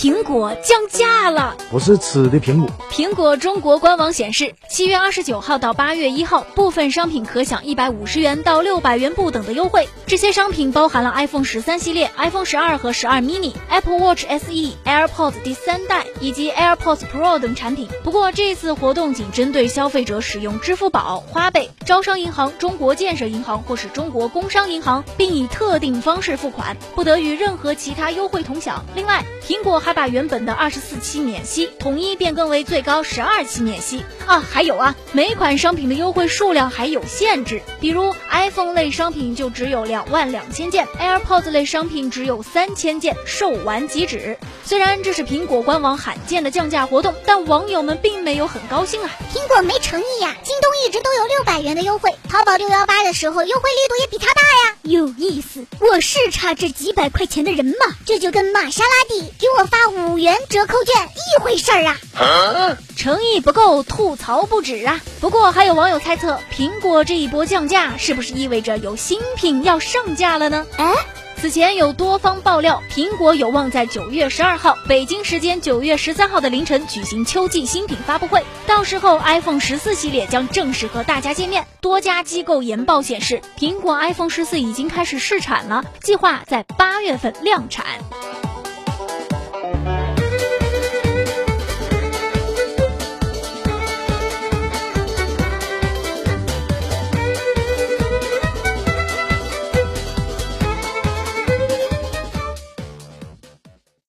苹果降价了，不是吃的苹果。苹果中国官网显示，七月二十九号到八月一号，部分商品可享一百五十元到六百元不等的优惠。这些商品包含了 iPhone 十三系列、iPhone 十二和十二 mini、Apple Watch SE、AirPods 第三代以及 AirPods Pro 等产品。不过，这次活动仅针对消费者使用支付宝、花呗、招商银行、中国建设银行或是中国工商银行，并以特定方式付款，不得与任何其他优惠同享。另外，苹果还把原本的二十四期免息统一变更为最高十二期免息啊！还有啊，每款商品的优惠数量还有限制，比如 iPhone 类商品就只有两万两千件，AirPods 类商品只有三千件，售完即止。虽然这是苹果官网罕见的降价活动，但网友们并没有很高兴啊！苹果没诚意呀！京东一直都有六百元的优惠，淘宝六幺八的时候优惠力度也比它大呀！有意思，我是差这几百块钱的人吗？这就跟玛莎拉蒂给我发五元折扣券一回事儿啊！诚意不够，吐槽不止啊！不过还有网友猜测，苹果这一波降价是不是意味着有新品要上架了呢？哎。此前有多方爆料，苹果有望在九月十二号（北京时间九月十三号）的凌晨举行秋季新品发布会，到时候 iPhone 十四系列将正式和大家见面。多家机构研报显示，苹果 iPhone 十四已经开始试产了，计划在八月份量产。